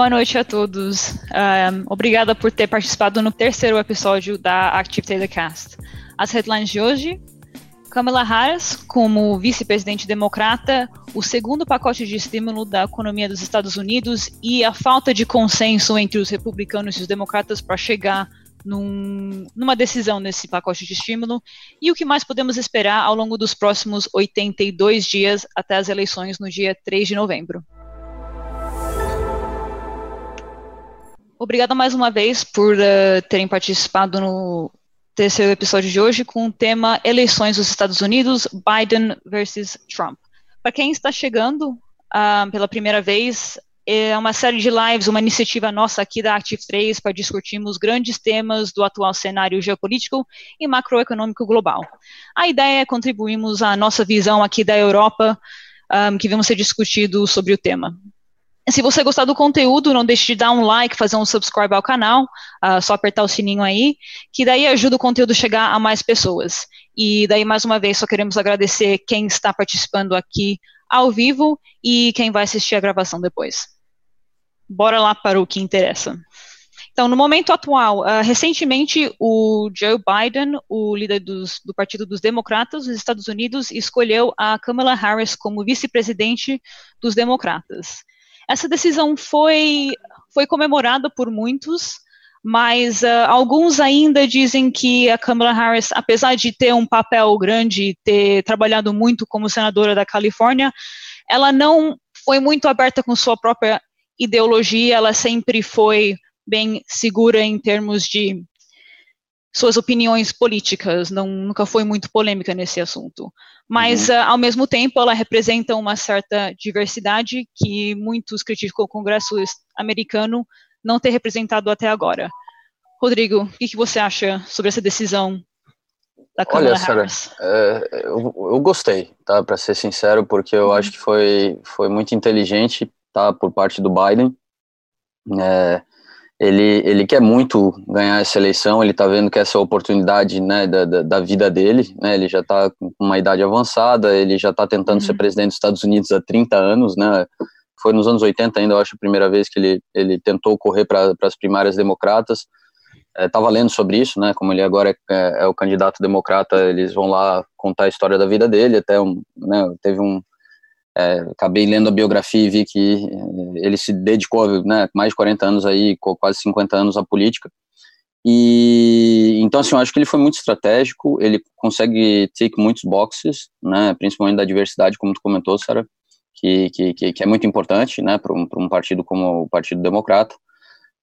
Boa noite a todos. Um, obrigada por ter participado no terceiro episódio da Active Data Cast. As headlines de hoje: Kamala Harris, como vice-presidente democrata, o segundo pacote de estímulo da economia dos Estados Unidos e a falta de consenso entre os republicanos e os democratas para chegar num, numa decisão nesse pacote de estímulo e o que mais podemos esperar ao longo dos próximos 82 dias até as eleições no dia 3 de novembro. Obrigada mais uma vez por uh, terem participado no terceiro episódio de hoje com o tema Eleições dos Estados Unidos, Biden versus Trump. Para quem está chegando uh, pela primeira vez, é uma série de lives, uma iniciativa nossa aqui da Active 3 para discutirmos grandes temas do atual cenário geopolítico e macroeconômico global. A ideia é contribuirmos à nossa visão aqui da Europa, um, que vamos ser discutido sobre o tema. Se você gostar do conteúdo, não deixe de dar um like, fazer um subscribe ao canal, uh, só apertar o sininho aí, que daí ajuda o conteúdo a chegar a mais pessoas. E daí, mais uma vez, só queremos agradecer quem está participando aqui ao vivo e quem vai assistir a gravação depois. Bora lá para o que interessa. Então, no momento atual, uh, recentemente o Joe Biden, o líder dos, do Partido dos Democratas dos Estados Unidos, escolheu a Kamala Harris como vice-presidente dos Democratas. Essa decisão foi, foi comemorada por muitos, mas uh, alguns ainda dizem que a Kamala Harris, apesar de ter um papel grande, ter trabalhado muito como senadora da Califórnia, ela não foi muito aberta com sua própria ideologia, ela sempre foi bem segura em termos de suas opiniões políticas, não, nunca foi muito polêmica nesse assunto. Mas, uhum. uh, ao mesmo tempo, ela representa uma certa diversidade que muitos criticam o Congresso americano não ter representado até agora. Rodrigo, o que, que você acha sobre essa decisão da Kamala Olha, Sarah, é, eu, eu, gostei, tá, para ser sincero, porque eu uhum. acho que foi, foi muito inteligente, tá, por parte do Biden. É, ele, ele quer muito ganhar essa eleição, ele está vendo que essa é a oportunidade né, da, da, da vida dele, né, ele já está com uma idade avançada, ele já está tentando uhum. ser presidente dos Estados Unidos há 30 anos, né, foi nos anos 80 ainda, eu acho, a primeira vez que ele, ele tentou correr para as primárias democratas, estava é, lendo sobre isso, né, como ele agora é, é, é, o candidato democrata, eles vão lá contar a história da vida dele, até um, né, teve um, é, acabei lendo a biografia e vi que é, ele se dedicou né, mais de 40 anos aí, quase 50 anos à política. E então assim, eu acho que ele foi muito estratégico, ele consegue take muitos boxes, né, principalmente da diversidade, como tu comentou, Sara, que, que, que, é muito importante, né, para um, um partido como o Partido Democrata.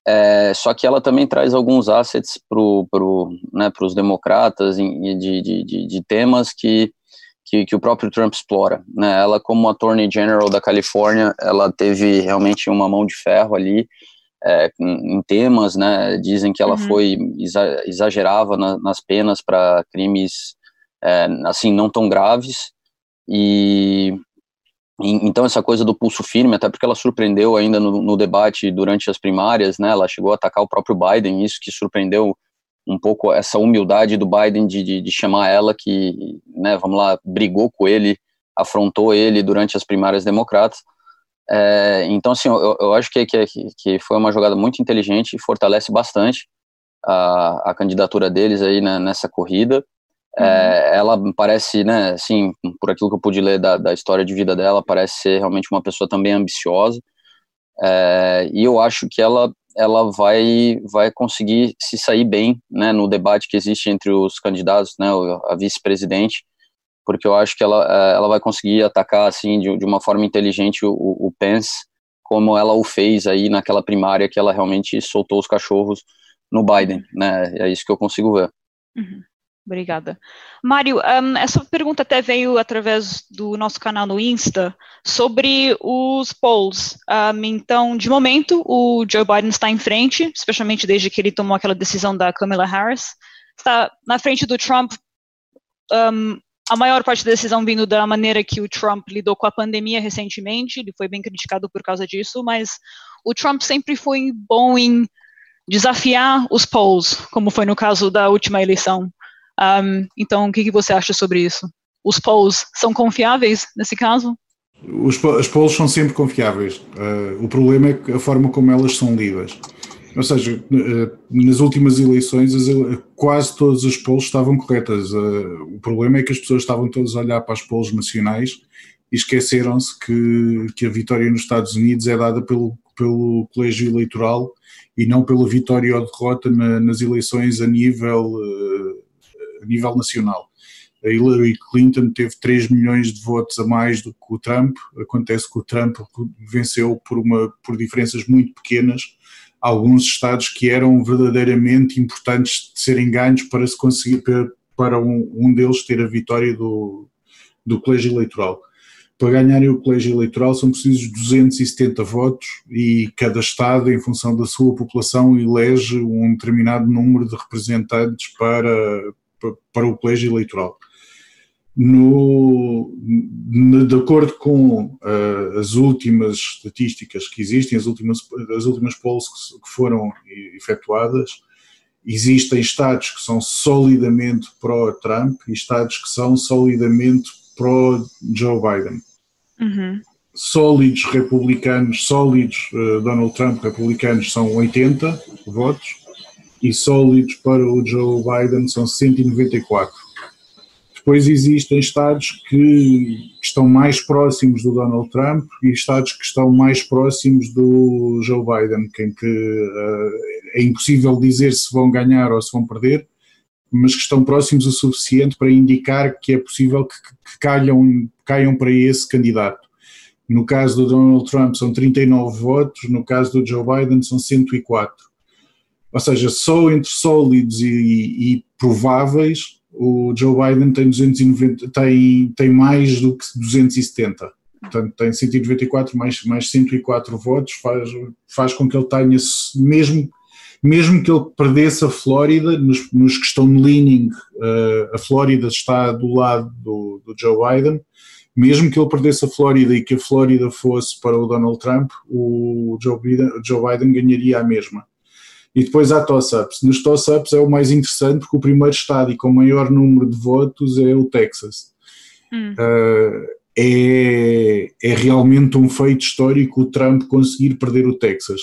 É, só que ela também traz alguns assets para pro, né, os democratas de, de, de, de temas que que, que, o próprio Trump explora. Né? Ela, como Attorney General da Califórnia, ela teve realmente uma mão de ferro ali é, em temas, né? Dizem que ela uhum. foi exagerava na, nas penas para crimes é, assim não tão graves e então essa coisa do pulso firme, até porque ela surpreendeu ainda no, no debate durante as primárias, né? Ela chegou a atacar o próprio Biden, isso que surpreendeu um pouco essa humildade do Biden de, de, de, chamar ela que, né, vamos lá, brigou com ele, afrontou ele durante as primárias democratas. É, então, assim, eu, eu acho que, que, que, foi uma jogada muito inteligente e fortalece bastante a, a candidatura deles aí né, nessa corrida. É, uhum. ela parece, né, assim, por aquilo que eu pude ler da, da história de vida dela, parece ser realmente uma pessoa também ambiciosa. É, e eu acho que ela ela vai, vai conseguir se sair bem né, no debate que existe entre os candidatos, né, a vice-presidente, porque eu acho que ela, eh, ela vai conseguir atacar assim de, de uma forma inteligente o, o Pence, como ela o fez aí naquela primária que ela realmente soltou os cachorros no Biden, né? É isso que eu consigo ver. Uhum. Obrigada. Mário, um, essa pergunta até veio através do nosso canal no Insta sobre os polls. Um, então, de momento, o Joe Biden está em frente, especialmente desde que ele tomou aquela decisão da Kamala Harris. Está na frente do Trump, um, a maior parte da decisão vindo da maneira que o Trump lidou com a pandemia recentemente, ele foi bem criticado por causa disso, mas o Trump sempre foi bom em desafiar os polls, como foi no caso da última eleição. Um, então, o que, que, você acha sobre isso? Os polls são confiáveis nesse caso? Os, as polls são sempre confiáveis. Uh, o problema é a forma como elas são lidas. Ou seja, uh, nas últimas eleições, as, quase todas as polls estavam corretas. Uh, o problema é que as pessoas estavam todas a olhar para as polls nacionais e esqueceram-se que, que a vitória nos Estados Unidos é dada pelo, pelo colégio eleitoral e não pela vitória ou derrota na, nas eleições a nível, a nível nacional a Hillary Clinton teve 3 milhões de votos a mais do que o Trump. Acontece que o Trump venceu por, uma, por diferenças muito pequenas alguns estados que eram verdadeiramente importantes de serem ganhos para se conseguir para, um, um, deles ter a vitória do, do colégio eleitoral. Para ganharem o colégio eleitoral são precisos 270 votos e cada estado, em função da sua população, elege um determinado número de representantes para, para, o colégio eleitoral no, de acordo com uh, as últimas estatísticas que existem, as últimas, as últimas polls que, que foram efetuadas, existem estados que são solidamente pró-Trump e estados que são solidamente pró-Joe Biden. Uhum. Sólidos republicanos, sólidos uh, Donald Trump republicanos são 80 votos e sólidos para o Joe Biden são 194 depois existem estados que estão mais próximos do Donald Trump e estados que estão mais próximos do Joe Biden, em que uh, é impossível dizer se vão ganhar ou se vão perder, mas que estão próximos o suficiente para indicar que é possível que, que calham, caiam para esse candidato. No caso do Donald Trump são 39 votos, no caso do Joe Biden são 104. Ou seja, só entre sólidos e, e prováveis o Joe Biden tem 290, tem, tem mais do que 270. Portanto, tem 194 mais, mais 104 votos, faz, faz com que ele tenha, mesmo, mesmo que ele perdesse a Flórida, nos, nos que estão no leaning, uh, a Flórida está do lado do, do Joe Biden, mesmo que ele perdesse a Flórida e que a Flórida fosse para o Donald Trump, o Joe Biden, Joe Biden ganharia a mesma. E depois há toss-ups. Nos toss-ups é o mais interessante porque o primeiro estado e com maior número de votos é o Texas. Hum. Uh, é, é realmente um feito histórico o Trump conseguir perder o Texas.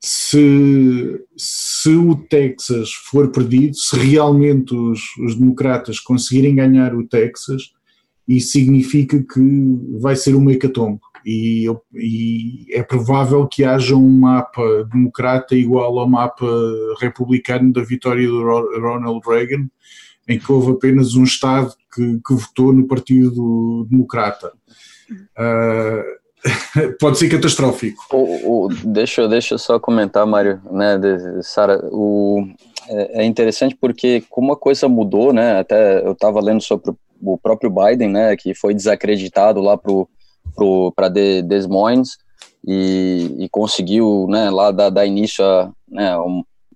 Se, se o Texas for perdido, se realmente os, os democratas conseguirem ganhar o Texas, isso significa que vai ser uma hecatombe e, e, é provável que haja um mapa democrata igual ao mapa republicano da vitória do Ronald Reagan, em que houve apenas um Estado que, que votou no Partido Democrata. Uh, pode ser catastrófico. O, o, deixa, deixa eu só comentar, Mário, né, Sara, o, é, é interessante porque como a coisa mudou, né, até eu estava lendo sobre o próprio Biden, né, que foi desacreditado lá para o para de, Des Moines e, e, conseguiu né, lá dar, dar início a, né,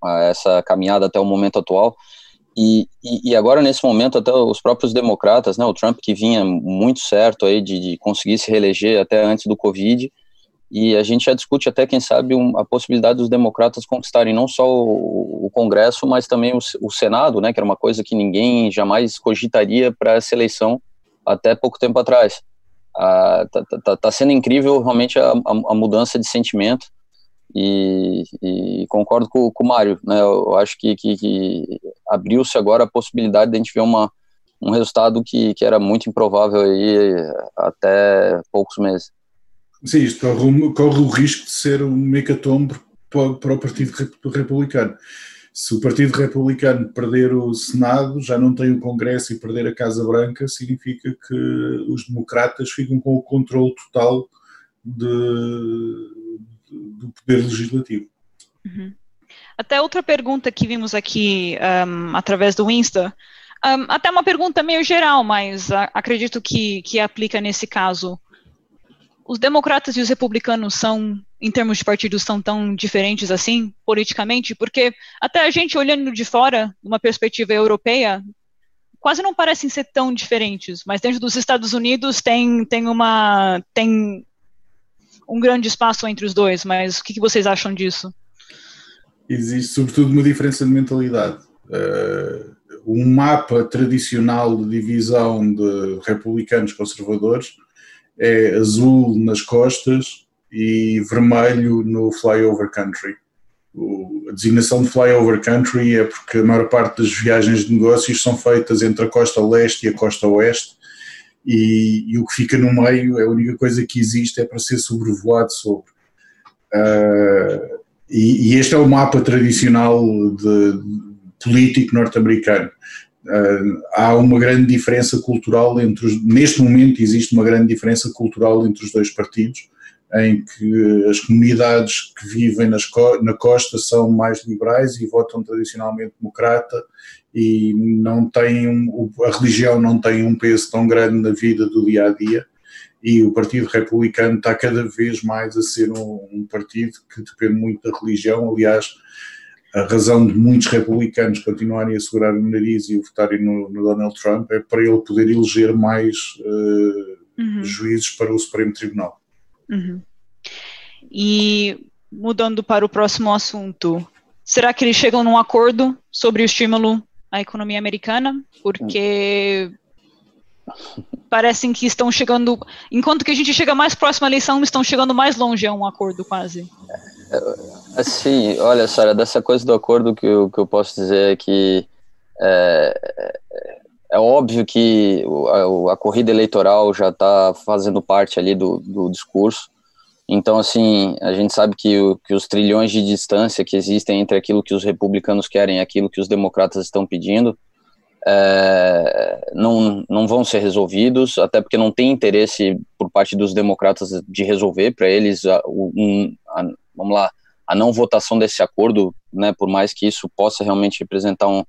a, essa caminhada até o momento atual. E, e, e, agora, nesse momento, até os próprios democratas, né, o Trump que vinha muito certo aí de, de conseguir se reeleger até antes do Covid, e a gente já discute até, quem sabe, um, a possibilidade dos democratas conquistarem não só o, o Congresso, mas também o, o, Senado, né, que era uma coisa que ninguém jamais cogitaria para essa eleição até pouco tempo atrás. Ah, tá, tá, tá, sendo incrível realmente a, a, mudança de sentimento. E, e, concordo com, com o Mário, né, eu acho que, que, que abriu-se agora a possibilidade de a gente ver uma, um resultado que, que era muito improvável aí até poucos meses. Sim, isto corre, corre o risco de ser um mecatombe para, para o Partido Republicano se o Partido Republicano perder o Senado, já não tem o Congresso e perder a Casa Branca, significa que os democratas ficam com o controle total de, do poder legislativo. Uhum. Até outra pergunta que vimos aqui um, através do Insta, um, até uma pergunta meio geral, mas a, acredito que, que aplica nesse caso os democratas e os republicanos são, em termos de partidos, são tão diferentes assim, politicamente? Porque até a gente olhando de fora, numa perspectiva europeia, quase não parecem ser tão diferentes, mas dentro dos Estados Unidos tem, tem uma tem um grande espaço entre os dois, mas o que, que vocês acham disso? Existe sobretudo uma diferença de mentalidade. Uh, um mapa tradicional de divisão de republicanos conservadores é azul nas costas e vermelho no flyover country. A designação de flyover country é porque a maior parte das viagens de negócios são feitas entre a costa leste e a costa oeste e, e o que fica no meio, a única coisa que existe é para ser sobrevoado sobre. Uh, e, e, este é o mapa tradicional de, de político norte-americano. Uh, há uma grande diferença cultural entre os, neste momento existe uma grande diferença cultural entre os dois partidos, em que as comunidades que vivem nas, na costa são mais liberais e votam tradicionalmente democrata e não têm um, a religião não tem um peso tão grande na vida do dia a dia e o Partido Republicano está cada vez mais a ser um, um partido que depende muito da religião, aliás a razão de muitos republicanos continuarem a segurar o nariz e votarem no, no Donald Trump é para ele poder eleger mais uh, uhum. juízes para o Supremo Tribunal. Uhum. E mudando para o próximo assunto, será que eles chegam num acordo sobre o estímulo à economia americana? Porque parecem que estão chegando, enquanto que a gente chega mais próximo à eleição, estão chegando mais longe a um acordo quase. Assim, olha, Sara, dessa coisa do acordo que eu, que eu posso dizer é que é, é óbvio que a, a, corrida eleitoral já está fazendo parte ali do, do discurso. Então, assim, a gente sabe que, o, que os trilhões de distância que existem entre aquilo que os republicanos querem e aquilo que os democratas estão pedindo é, não, não vão ser resolvidos, até porque não tem interesse por parte dos democratas de resolver para eles, a, um, a, vamos lá, a não votação desse acordo, né, por mais que isso possa realmente representar um,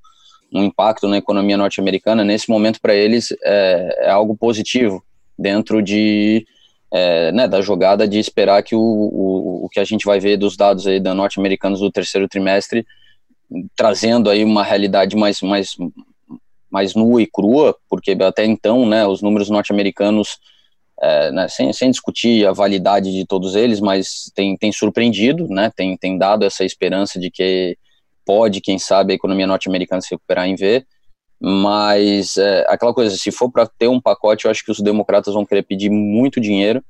um impacto na economia norte-americana, nesse momento para eles é, é, algo positivo dentro de é, né, da jogada de esperar que o, o, o, que a gente vai ver dos dados aí da norte-americanos do terceiro trimestre trazendo aí uma realidade mais, mais, mais nua e crua, porque até então, né, os números norte-americanos, é, né, sem, sem discutir a validade de todos eles, mas tem, tem surpreendido, né, tem, tem dado essa esperança de que pode, quem sabe, a economia norte-americana se recuperar em V, mas é, aquela coisa, se for para ter um pacote, eu acho que os democratas vão querer pedir muito dinheiro,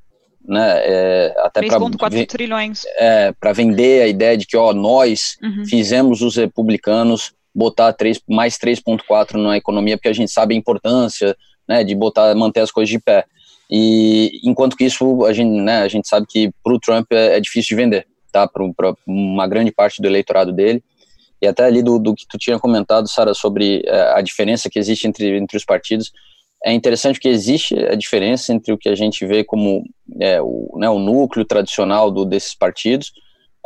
né, é, até para trilhões. É, para vender a ideia de que ó, nós uhum. fizemos os republicanos botar 3, mais 3,4 na economia, porque a gente sabe a importância né, de botar, manter as coisas de pé. E enquanto que isso, a gente, né, a gente sabe que para o Trump é, é, difícil de vender, tá? Para uma grande parte do eleitorado dele e até ali do, do que tu tinha comentado, Sara, sobre uh, a diferença que existe entre, entre os partidos, é interessante porque existe a diferença entre o que a gente vê como é, o, né, o núcleo tradicional do, desses partidos,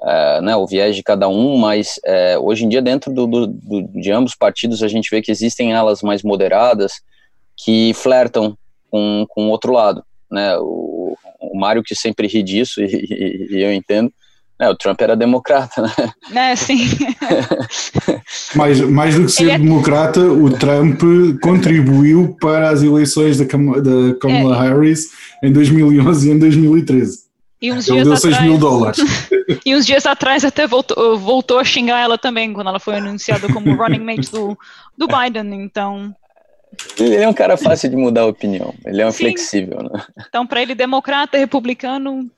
uh, né, o viés de cada um, mas uh, hoje em dia dentro do, do, de ambos os partidos a gente vê que existem alas mais moderadas que flertam com, com o outro lado. Né, o, o Mário que sempre ri disso, e, e, e eu entendo, é, o Trump era democrata, né? É, sim. mais, mais do que ser é... democrata, o Trump contribuiu para as eleições da, Kam da Kamala é. Harris em 2011 e em 2013. E uns Ele dias deu 6 mil dólares. e uns dias atrás até voltou, voltou a xingar ela também, quando ela foi anunciada como running mate do, do Biden, então... Ele é um cara fácil de mudar a opinião, ele é um Sim. flexível, né? Então, para ele, democrata, republicano,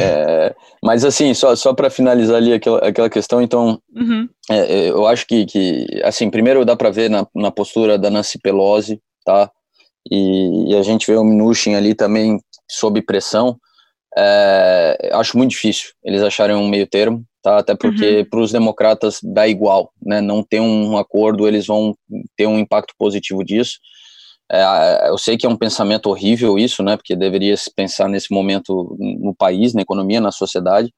é, mas assim, só, só para finalizar ali aquela, aquela questão, então, uhum. é, é eu acho que, que, assim, primeiro dá para ver na, na postura da Nancy Pelosi, tá? E, e a gente vê o Mnuchin ali também sob pressão. É, acho muito difícil eles acharem um meio termo, tá? Até porque uhum. para os democratas dá igual, né? Não ter um acordo, eles vão ter um impacto positivo disso. É, eu sei que é um pensamento horrível isso, né? Porque deveria se pensar nesse momento no país, na economia, na sociedade.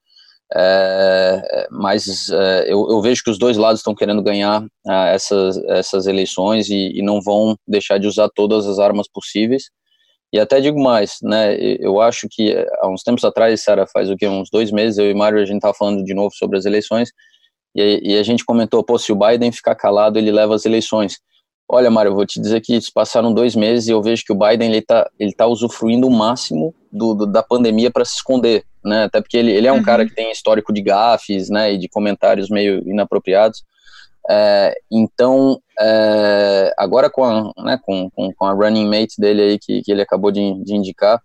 É, mas é, eu, eu, vejo que os dois lados estão querendo ganhar ah, essas, essas eleições e, e, não vão deixar de usar todas as armas possíveis. E até digo mais, né? Eu acho que é, há uns tempos atrás, Sara, faz o que uns dois meses, eu e Mário a gente estava falando de novo sobre as eleições e, e a gente comentou, pô, se o Biden ficar calado, ele leva as eleições. Olha, Mário, eu vou te dizer que passaram dois meses e eu vejo que o Biden ele está ele tá usufruindo o máximo do, do da pandemia para se esconder, né? Até porque ele, ele é um uhum. cara que tem histórico de gafes, né, e de comentários meio inapropriados. É, então, é, agora com a, né, com, com, com, a running mate dele aí que, que ele acabou de, de indicar,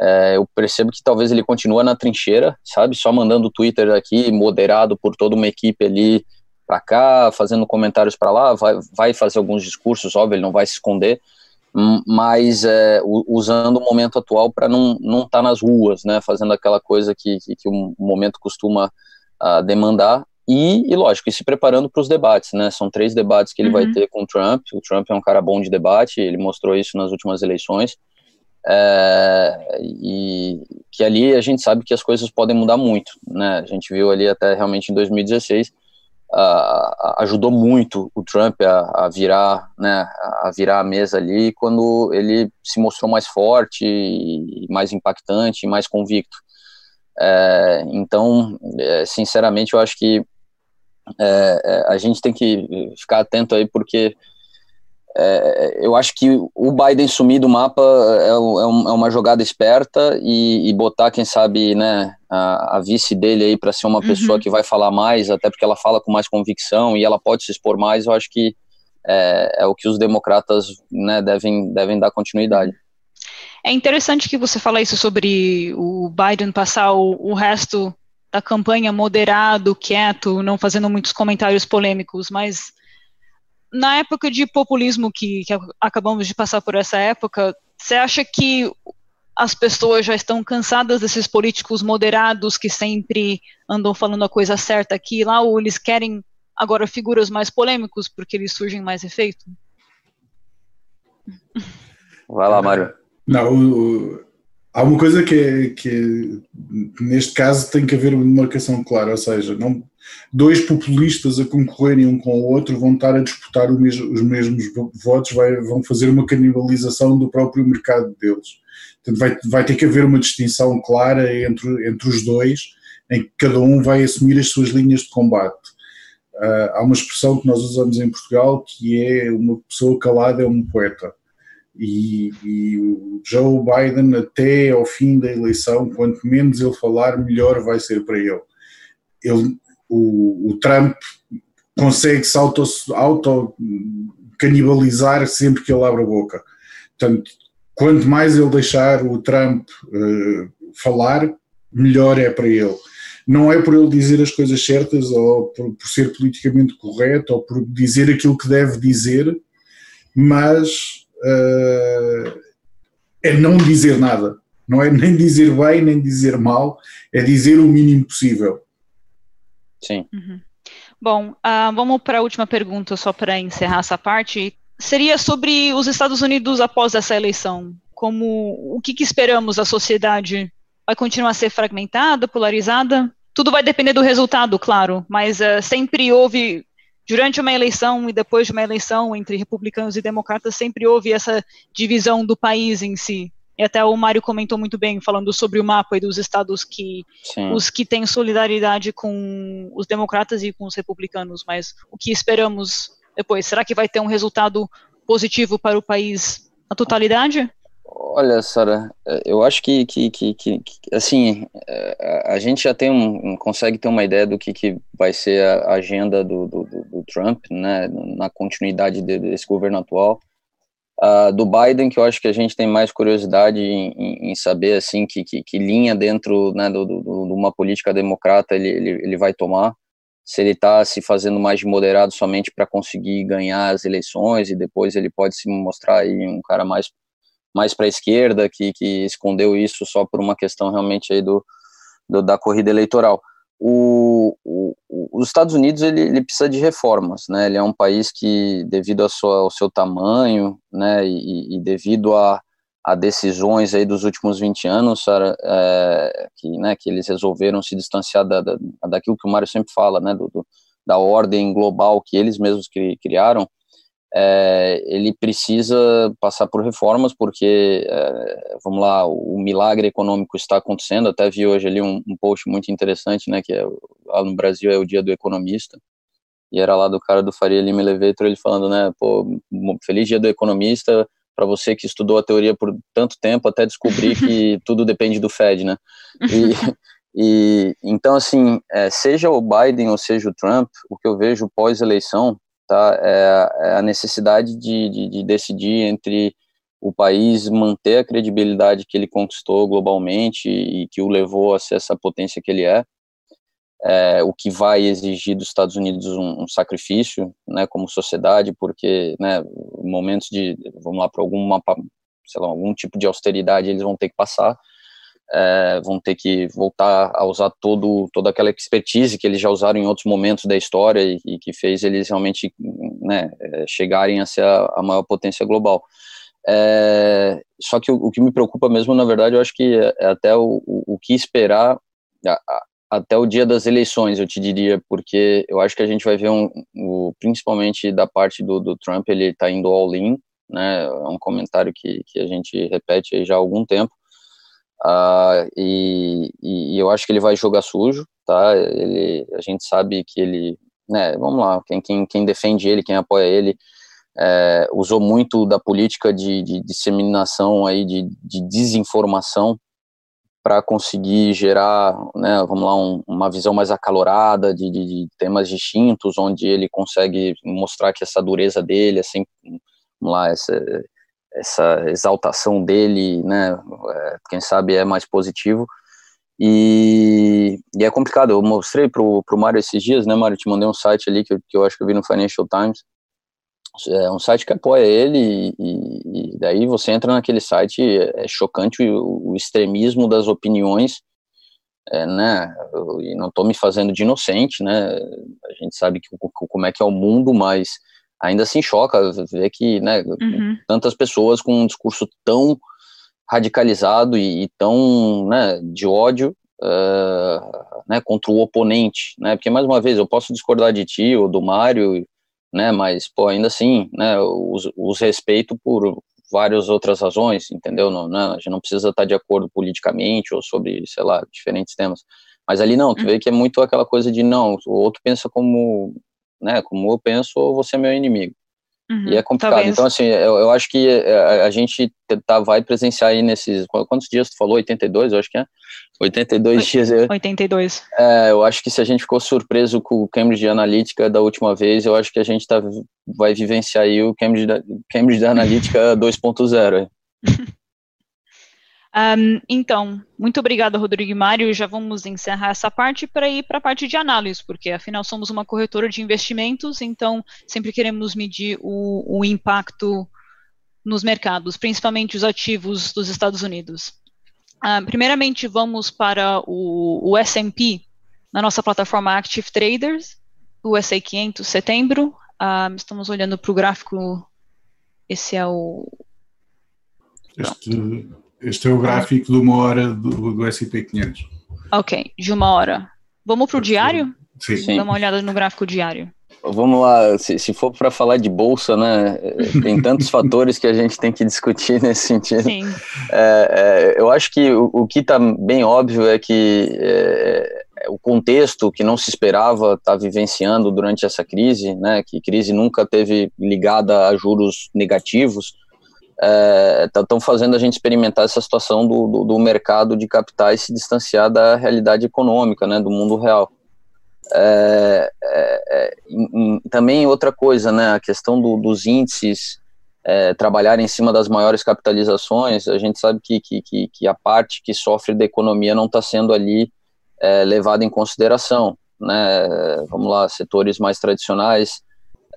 é, eu percebo que talvez ele continua na trincheira, sabe? Só mandando Twitter aqui, moderado por toda uma equipe ali para cá, fazendo comentários para lá, vai, vai fazer alguns discursos, óbvio, ele não vai se esconder, mas é, usando o momento atual para não não estar tá nas ruas, né? Fazendo aquela coisa que, que, que o momento costuma uh, demandar e, e, lógico, e se preparando para os debates, né? São três debates que ele uhum. vai ter com o Trump. O Trump é um cara bom de debate, ele mostrou isso nas últimas eleições. É, e que ali a gente sabe que as coisas podem mudar muito, né? A gente viu ali até realmente em 2016 uh, ajudou muito o Trump a, a, virar, né? A virar a mesa ali quando ele se mostrou mais forte, e mais impactante, e mais convicto. É, então, é, sinceramente, eu acho que é, é, a gente tem que ficar atento aí, porque é, eu acho que o Biden sumir do mapa é, é, um, uma jogada esperta e, e, botar, quem sabe, né, a, a vice dele aí para ser uma uhum. pessoa que vai falar mais, até porque ela fala com mais convicção e ela pode se expor mais, eu acho que é, é o que os democratas né, devem, devem dar continuidade. É interessante que você fala isso sobre o Biden passar o, o resto da campanha moderado, quieto, não fazendo muitos comentários polêmicos, mas na época de populismo que, que, acabamos de passar por essa época, você acha que as pessoas já estão cansadas desses políticos moderados que sempre andam falando a coisa certa aqui e lá, ou eles querem agora figuras mais polêmicos porque eles surgem mais efeito? Vai lá, Mário. Não, o, há uma coisa que, que neste caso tem que haver uma demarcação clara, ou seja, não, dois populistas a concorrerem um com o outro vão estar a disputar mesmo, os mesmos votos, vai, vão fazer uma canibalização do próprio mercado deles. Portanto, vai, vai ter que haver uma distinção clara entre, entre os dois, em que cada um vai assumir as suas linhas de combate. Uh, há uma expressão que nós usamos em Portugal que é uma pessoa calada é um poeta e, e, o Joe Biden até ao fim da eleição, quanto menos ele falar, melhor vai ser para ele. ele o, o Trump consegue se auto, sempre que ele abre a boca. Portanto, quanto mais ele deixar o Trump uh, falar, melhor é para ele. Não é por ele dizer as coisas certas ou por, por ser politicamente correto ou por dizer aquilo que deve dizer, mas uh, é não dizer nada. Não é nem dizer bem, nem dizer mal, é dizer o mínimo possível. Sim. Uhum. Bom, uh, vamos para a última pergunta, só para encerrar essa parte. Seria sobre os Estados Unidos após essa eleição. Como o que, que esperamos da sociedade? Vai continuar a ser fragmentada, polarizada? Tudo vai depender do resultado, claro, mas uh, sempre houve durante uma eleição e depois de uma eleição entre republicanos e democratas, sempre houve essa divisão do país em si. E até o Mário comentou muito bem, falando sobre o mapa e dos estados que Sim. os que têm solidariedade com os democratas e com os republicanos. Mas o que esperamos depois? Será que vai ter um resultado positivo para o país na totalidade? Olha, Sara, é, eu acho que, que, que, que, assim, é, a gente já tem um, consegue ter uma ideia do que, que vai ser a agenda do, do, do Trump, né, na continuidade desse governo atual. Uh, do Biden, que eu acho que a gente tem mais curiosidade em, em, saber, assim, que, que, que, linha dentro, né, do, de uma política democrata ele, ele, ele vai tomar, se ele está se fazendo mais de moderado somente para conseguir ganhar as eleições e depois ele pode se mostrar aí um cara mais mais para a esquerda, que, que escondeu isso só por uma questão realmente aí do, do da corrida eleitoral. O, o, os Estados Unidos ele, ele, precisa de reformas, né? Ele é um país que, devido sua, ao seu tamanho, né, e, e, devido a, a decisões aí dos últimos 20 anos, é, que, né, que eles resolveram se distanciar da, da, daquilo que o Mário sempre fala, né, do, do, da ordem global que eles mesmos criaram, é, ele precisa passar por reformas, porque, é, vamos lá, o, milagre econômico está acontecendo, até vi hoje ali um, um, post muito interessante, né, que é, lá no Brasil é o dia do economista, e era lá do cara do Faria Lima Elevator, ele falando, né, pô, feliz dia do economista, para você que estudou a teoria por tanto tempo, até descobrir que tudo depende do Fed, né, e, e então, assim, é, seja o Biden ou seja o Trump, o que eu vejo pós-eleição, tá? É, é a necessidade de, de, de, decidir entre o país manter a credibilidade que ele conquistou globalmente e que o levou a ser essa potência que ele é, é o que vai exigir dos Estados Unidos um, um sacrifício, né, como sociedade, porque, né, momentos de, vamos lá, para alguma, sei lá, algum tipo de austeridade eles vão ter que passar, é, vão ter que voltar a usar todo, toda aquela expertise que eles já usaram em outros momentos da história e, e que fez eles realmente né, é, chegarem a ser a, a maior potência global. É, só que o, o, que me preocupa mesmo, na verdade, eu acho que é, até o, o, o que esperar a, até o dia das eleições, eu te diria, porque eu acho que a gente vai ver um, um principalmente da parte do, do Trump, ele está indo all-in, né, é um comentário que, que a gente repete aí já há algum tempo, Uh, e, e, eu acho que ele vai jogar sujo, tá? Ele, a gente sabe que ele, né? Vamos lá, quem, quem, quem defende ele, quem apoia ele, é, usou muito da política de, de disseminação aí de, de desinformação para conseguir gerar, né? Vamos lá, um, uma visão mais acalorada de, de, de, temas distintos, onde ele consegue mostrar que essa dureza dele, assim, vamos lá, essa essa exaltação dele, né, é, quem sabe é mais positivo, e, e é complicado, eu mostrei pro, pro Mário esses dias, né, Mário, te mandei um site ali que eu, que eu acho que eu vi no Financial Times, é um site que apoia ele, e daí você entra naquele site, é chocante o, o extremismo das opiniões, é, né, e não estou me fazendo de inocente, né, a gente sabe que, como é que é o mundo, mas ainda assim choca ver que, né, uhum. tantas pessoas com um discurso tão radicalizado e, e tão, né, de ódio, uh, né, contra o oponente, né, porque mais uma vez eu posso discordar de ti ou do Mário, né, mas, pô, ainda assim, né, os, os respeito por várias outras razões, entendeu? Não, não, a gente não precisa estar de acordo politicamente ou sobre, sei lá, diferentes temas. Mas ali não, tu vê que é muito aquela coisa de não, o outro pensa como né? Como eu penso, você é meu inimigo. Uhum, e é complicado. Talvez. Então, assim, eu, eu acho que a, é, a, gente tá, vai presenciar aí nesses. Quantos dias tu falou? 82, eu acho que é? 82 dias. 82. É, eu acho que se a gente ficou surpreso com o Cambridge Analytica da última vez, eu acho que a gente tá, vai vivenciar aí o Cambridge, Cambridge Analytica 2.0. Um, então, muito obrigada, Rodrigo e Mário. Já vamos encerrar essa parte para ir para a parte de análise, porque afinal somos uma corretora de investimentos, então sempre queremos medir o, o impacto nos mercados, principalmente os ativos dos Estados Unidos. Uh, primeiramente, vamos para o, o S&P na nossa plataforma Active Traders, o S&P 500 setembro. Uh, estamos olhando para o gráfico. Esse é o. Este, este é o gráfico de uma hora do, do SP 500. Ok, de uma hora. Vamos para o diário? Sim. Sim. Dá uma olhada no gráfico diário. Vamos lá, se, se for para falar de bolsa, né, tem tantos fatores que a gente tem que discutir nesse sentido. Sim. É, é, eu acho que o, o que está bem óbvio é que é, o contexto que não se esperava está vivenciando durante essa crise, né, que crise nunca teve ligada a juros negativos, estão é, fazendo a gente experimentar essa situação do, do, do, mercado de capitais se distanciar da realidade econômica, né, do mundo real. É, é, é em, também outra coisa, né, a questão do, dos índices é, trabalhar em cima das maiores capitalizações, a gente sabe que, que, que, que a parte que sofre da economia não está sendo ali é, levada em consideração, né, vamos lá, setores mais tradicionais,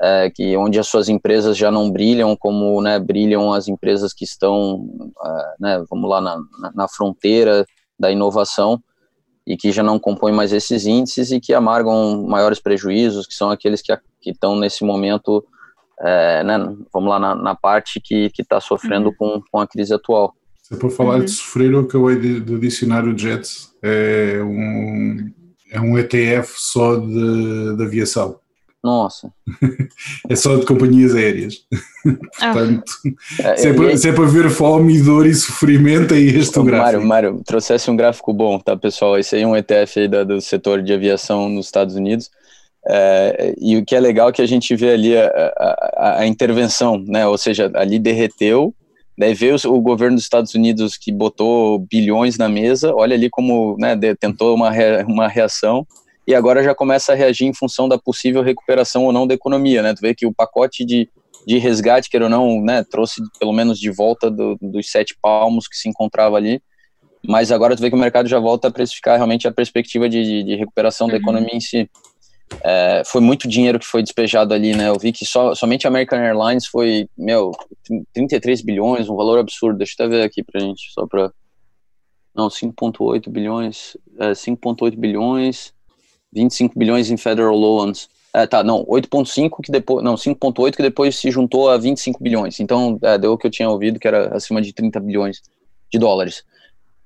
é, que onde as suas empresas já não brilham como né, brilham as empresas que estão, é, né, vamos lá, na, na, fronteira da inovação e que já não compõem mais esses índices e que amargam maiores prejuízos, que são aqueles que, que estão nesse momento, é, né, vamos lá, na, na parte que está sofrendo uhum. com, com a crise atual. Se é para falar uhum. de sofrer, eu acabei de, de adicionar o JETS, é um, é um ETF só de, de aviação. Nossa. é só de companhias aéreas. Portanto, ah. se, é para, se, é para, ver fome, dor e sofrimento, é este o gráfico. Mário, Mário, trouxesse um gráfico bom, tá, pessoal? Esse aí é um ETF aí da, do setor de aviação nos Estados Unidos. É, e o que é legal é que a gente vê ali a, a, a intervenção, né? Ou seja, ali derreteu, daí veio o, o, governo dos Estados Unidos que botou bilhões na mesa, olha ali como né, tentou uma, uma reação, e agora já começa a reagir em função da possível recuperação ou não da economia, né? Tu vê que o pacote de, de resgate, queira ou não, né, trouxe pelo menos de volta do, dos sete palmos que se encontrava ali, mas agora tu vê que o mercado já volta a precificar realmente a perspectiva de, de, de recuperação uhum. da economia em si. É, foi muito dinheiro que foi despejado ali, né? Eu vi que só, somente a American Airlines foi, meu, 33 bilhões, um valor absurdo. Deixa eu até ver aqui pra gente, só pra. Não, 5,8 bilhões, é, 5,8 bilhões, 25 bilhões em federal loans. É, tá, não, 8,5 que depois, não, 5,8 que depois se juntou a 25 bilhões. Então, é, deu o que eu tinha ouvido, que era acima de 30 bilhões de dólares.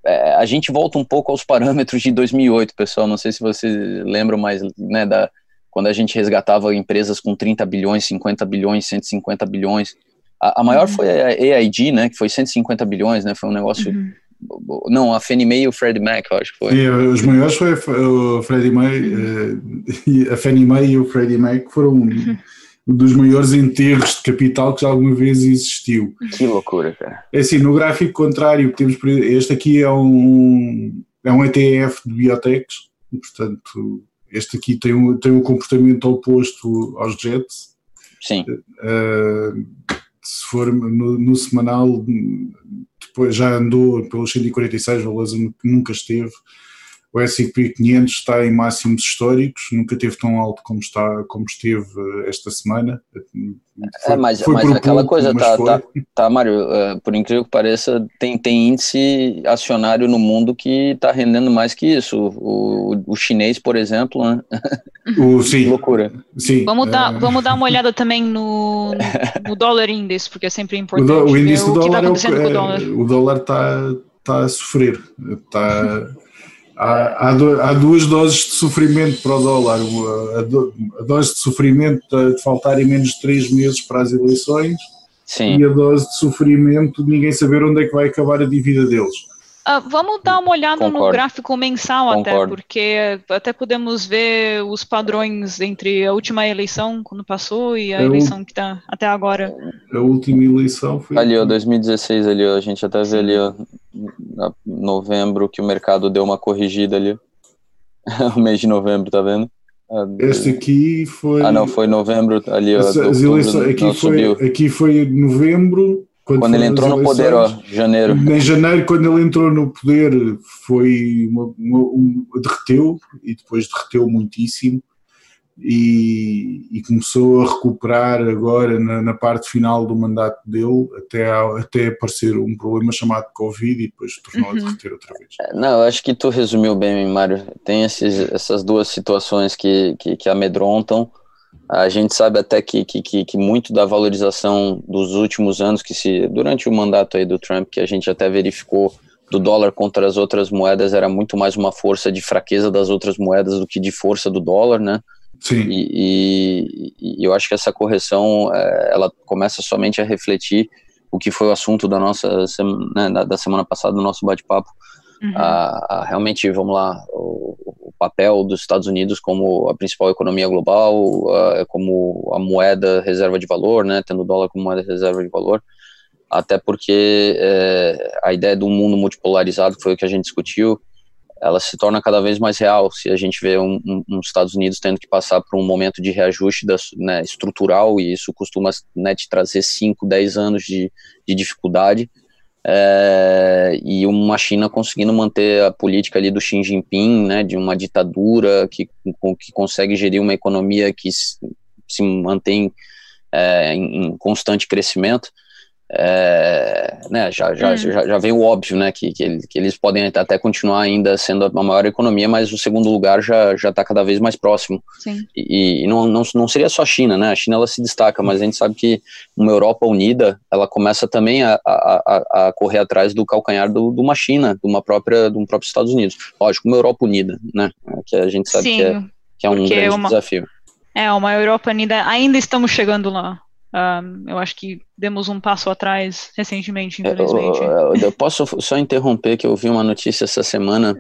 É, a gente volta um pouco aos parâmetros de 2008, pessoal. Não sei se vocês lembram mais, né, da quando a gente resgatava empresas com 30 bilhões, 50 bilhões, 150 bilhões. A, a maior uhum. foi a AIG, né, que foi 150 bilhões, né, foi um negócio uhum. Não, a Fannie Mae e o Freddie Mac, eu acho que foi. Os maiores foi o Freddie Mae, eh, a Fannie Mae e o Freddie Mac foram um dos maiores enterros de capital que já alguma vez existiu. Que loucura, cara. É assim, no gráfico contrário, temos este aqui é um, é um ETF de biotechs, portanto, este aqui tem um, tem um comportamento oposto aos jets. Sim. Uh, se for no, no semanal, depois já andou pelos 146, valores nunca esteve. O S&P 500 está em máximos históricos, nunca teve tão alto como está como esteve esta semana. Foi, é, mas, mas aquela pouco, coisa, mas tá, tá, tá, Mário, uh, por incrível que pareça, tem, tem índice acionário no mundo que está rendendo mais que isso. O, o, o chinês, por exemplo, né? O, sim. loucura. Sim. Vamos, dar, é. vamos dar uma olhada também no, no dólar índice, porque é sempre importante. O, do, o índice do dólar, tá é o, dólar. o dólar está tá a sofrer. Está há, há, duas doses de sofrimento para o dólar. A, do, a dose de sofrimento de faltarem menos de três meses para as eleições Sim. e a dose de sofrimento de ninguém saber onde é que vai acabar a dívida deles. Uh, vamos dar uma olhada Concordo. no gráfico mensal Concordo. até, porque até podemos ver os padrões entre a última eleição, quando passou, e a, a eleição que está até agora. A última eleição foi... Ali, ó, 2016, ali, ó, a gente até vê ali, ó, novembro, que o mercado deu uma corrigida ali. o mês de novembro, tá vendo? Este aqui foi... Ah, não, foi novembro, ali, ó. As, as eleições, aqui, não, foi, aqui foi novembro quando, quando ele entrou no poder, ó, janeiro. Em janeiro, quando ele entrou no poder, foi uma, uma, um, derreteu e depois derreteu muitíssimo e, e começou a recuperar agora na, na, parte final do mandato dele até, até aparecer um problema chamado Covid e depois tornou uhum. a derreter outra vez. É, não, acho que tu resumiu bem, Mário. Tem esses, essas duas situações que, que, que amedrontam a gente sabe até que, que, que, muito da valorização dos últimos anos, que se durante o mandato aí do Trump, que a gente até verificou do dólar contra as outras moedas, era muito mais uma força de fraqueza das outras moedas do que de força do dólar, né? Sim. E, e, e eu acho que essa correção, é, ela começa somente a refletir o que foi o assunto da nossa né, da semana passada do nosso bate-papo, Uhum. A, a, realmente, vamos lá, o, papel dos Estados Unidos como a principal economia global, a, como a moeda reserva de valor, né, tendo o dólar como moeda reserva de valor, até porque é, a ideia do mundo multipolarizado, que foi o que a gente discutiu, ela se torna cada vez mais real. Se a gente vê um, um, um Estados Unidos tendo que passar por um momento de reajuste da, né, estrutural, e isso costuma né, te trazer 5, 10 anos de, de dificuldade, é, e uma China conseguindo manter a política ali do Xi Jinping, né, de uma ditadura que, que consegue gerir uma economia que se mantém é, em constante crescimento, é, né, já, já, hum. já, já vem o óbvio, né, que, que, que, eles podem até continuar ainda sendo a maior economia, mas o segundo lugar já está cada vez mais próximo. Sim. E, e não, não, não seria só a China, né, a China ela se destaca, mas a gente sabe que uma Europa unida, ela começa também a, a, a correr atrás do calcanhar do, de uma China, de uma própria, de um próprio Estados Unidos. Lógico, uma Europa unida, né, que a gente sabe que é, que é um grande uma, desafio. É, uma Europa unida, ainda estamos chegando lá. Um, eu acho que demos um passo atrás recentemente, infelizmente. Eu, eu, eu, posso só interromper que eu vi uma notícia essa semana.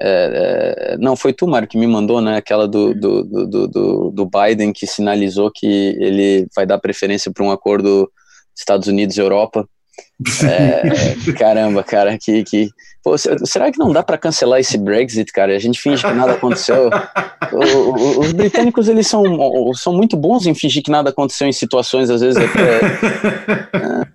É, é, não, foi tu, Mário, que me mandou, né? Aquela do, do, do, do, do Biden que sinalizou que ele vai dar preferência para um acordo Estados Unidos e Europa. É, caramba, cara, que, que pô, será que não dá para cancelar esse Brexit, cara? A gente finge que nada aconteceu. o, o, os britânicos eles são, são muito bons em fingir que nada aconteceu em situações às vezes até.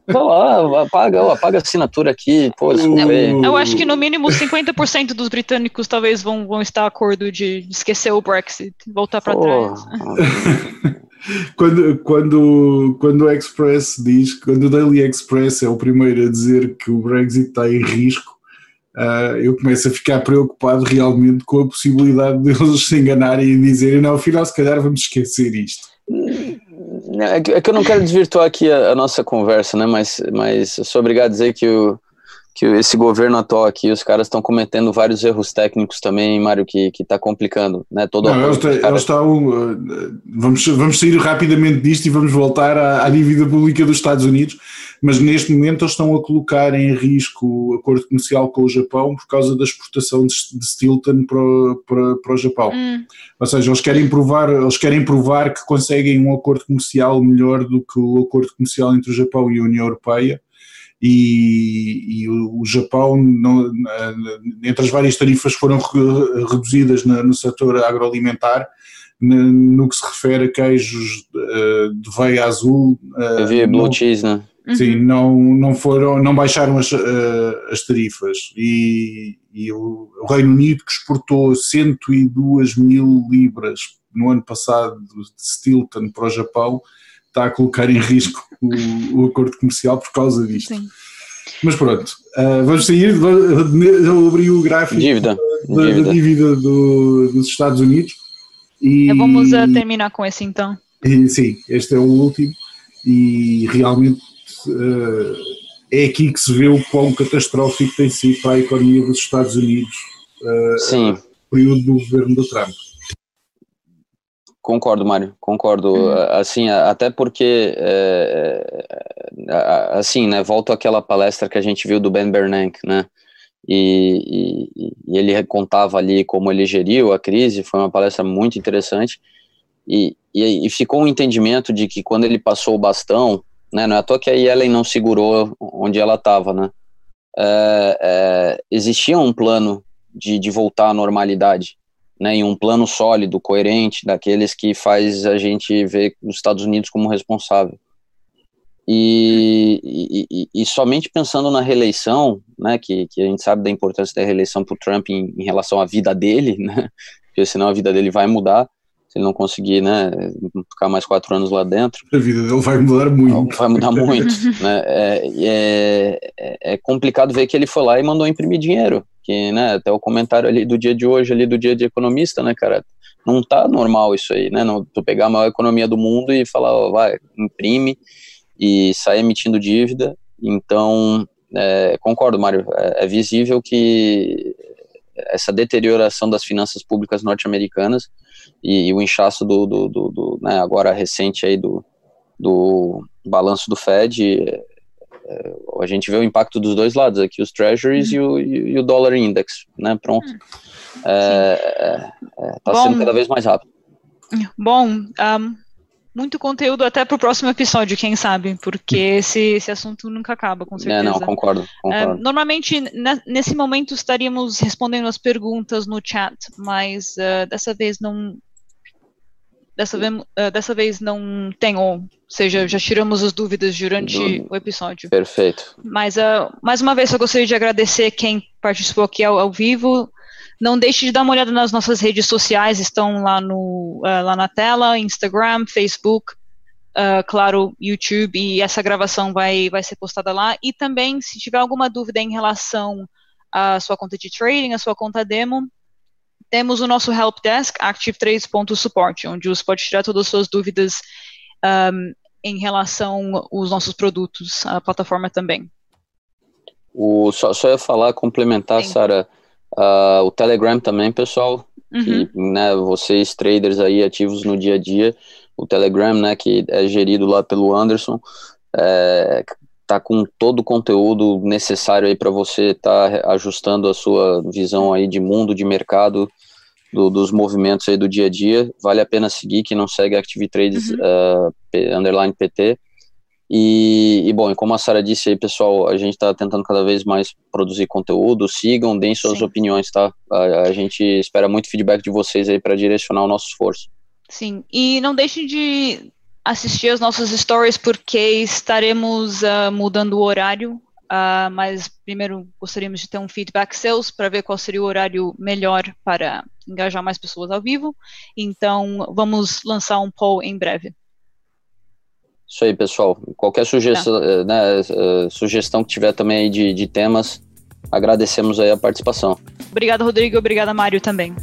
é, lá, apaga, apaga a assinatura aqui, pô, eu, eu acho que no mínimo 50% dos britânicos talvez vão, vão estar a acordo de esquecer o Brexit, voltar para trás. quando, quando, quando o Express diz, quando o Daily Express é o primeiro a dizer que o Brexit está em risco, uh, eu começo a ficar preocupado realmente com a possibilidade de eles se enganarem e dizerem, não, afinal, se calhar vamos esquecer isto. É que, é eu não quero desvirtuar aqui a, a, nossa conversa, né? Mas, mas eu sou obrigado a dizer que o, que esse governo atual aqui, os caras estão cometendo vários erros técnicos também, Mário, que está complicando, né? Todo Não, eles, eles estão, uh, vamos, vamos sair rapidamente disto e vamos voltar à, à, dívida pública dos Estados Unidos, mas neste momento eles estão a colocar em risco o acordo comercial com o Japão por causa da exportação de, de Stilton para, para, para o Japão. Hum. Ou seja, eles querem provar, eles querem provar que conseguem um acordo comercial melhor do que o acordo comercial entre o Japão e a União Europeia e, e o, o, Japão, não, entre as várias tarifas que foram reduzidas no setor agroalimentar, no que se refere a queijos eh, de veia azul. Eh, Havia blue cheese, né? Sim, uhum. não, não foram, não baixaram as, eh, as tarifas e, e o, o Reino Unido que exportou 102 mil libras no ano passado de Stilton para o Japão, está a colocar em risco o, o acordo comercial por causa disto. Sim. Mas pronto, uh, vamos sair. Eu abri o gráfico dívida. Da, dívida, da dívida do, dos Estados Unidos. E, vamos uh, terminar com esse então. E, sim, este é o último. E realmente uh, é aqui que se vê o quão catastrófico tem sido para a economia dos Estados Unidos. sim. O período do governo do Trump. Concordo, Mário, concordo. Uhum. Assim, até porque, é, é, assim, né, volto àquela palestra que a gente viu do Ben Bernanke, né, e, e, e, ele contava ali como ele geriu a crise, foi uma palestra muito interessante, e, e, ficou um entendimento de que quando ele passou o bastão, né, não é à toa que a Yellen não segurou onde ela estava, né, é, é, existia um plano de, de voltar à normalidade, né, em um plano sólido, coerente, daqueles que faz a gente ver os Estados Unidos como responsável. E, e, e, somente pensando na reeleição, né, que, que a gente sabe da importância da reeleição para o Trump em, em, relação à vida dele, né, porque senão a vida dele vai mudar, se ele não conseguir, né, ficar mais quatro anos lá dentro. A vida dele vai mudar muito. Vai mudar muito, né, é, é, é complicado ver que ele foi lá e mandou imprimir dinheiro, que, né, até o comentário ali do dia de hoje, ali do dia de economista, né, cara, não tá normal isso aí, né, não, tu pegar a maior economia do mundo e falar, ó, vai, imprime e sair emitindo dívida, então, é, concordo, Mário, é, é visível que essa deterioração das finanças públicas norte-americanas e, e, o inchaço do, do, do, do né, agora recente aí do, do balanço do Fed a gente vê o impacto dos dois lados aqui, os treasuries uhum. e, o, e o dollar index, né? Pronto. Uhum. É, é, sendo cada vez mais rápido. Bom, um, muito conteúdo até para o próximo episódio, quem sabe, porque esse, esse assunto nunca acaba, com certeza. É, não, concordo. concordo. normalmente, nesse momento, estaríamos respondendo as perguntas no chat, mas uh, dessa vez não, Dessa vez, uh, dessa vez não tem, ou seja, já tiramos as dúvidas durante Do... o episódio. Perfeito. Mas, uh, mais uma vez, eu gostaria de agradecer quem participou aqui ao, ao, vivo. Não deixe de dar uma olhada nas nossas redes sociais, estão lá, no, uh, lá na tela, Instagram, Facebook, claro, YouTube, e essa gravação vai, vai ser postada lá. E também, se tiver alguma dúvida em relação à sua conta de trading, à sua conta demo, temos o nosso Help Desk, Active3.support, onde você pode tirar todas as suas dúvidas um, em relação aos nossos produtos, a plataforma também. O, só, só ia falar, complementar, Sara, uh, o Telegram também, pessoal, uhum. que, né, vocês traders aí ativos no dia a dia, o Telegram, né, que é gerido lá pelo Anderson, é, tá com todo o conteúdo necessário aí para você estar tá ajustando a sua visão aí de mundo, de mercado, do, dos movimentos aí do dia a dia. Vale a pena seguir, que não segue ActiviTrades uhum. uh, underline PT. E, e, bom, e como a Sara disse aí, pessoal, a gente está tentando cada vez mais produzir conteúdo, sigam, deem suas Sim. opiniões, tá? A, a, gente espera muito feedback de vocês aí para direcionar o nosso esforço. Sim, e não deixem de assistir as nossas stories porque estaremos uh, mudando o horário, uh, mas primeiro gostaríamos de ter um feedback seus para ver qual seria o horário melhor para engajar mais pessoas ao vivo. Então, vamos lançar um poll em breve. Isso aí, pessoal. Qualquer sugestão, tá. né, eh, sugestão que tiver também aí de, de temas, agradecemos aí a participação. Obrigada, Rodrigo. Obrigada, Mário, também.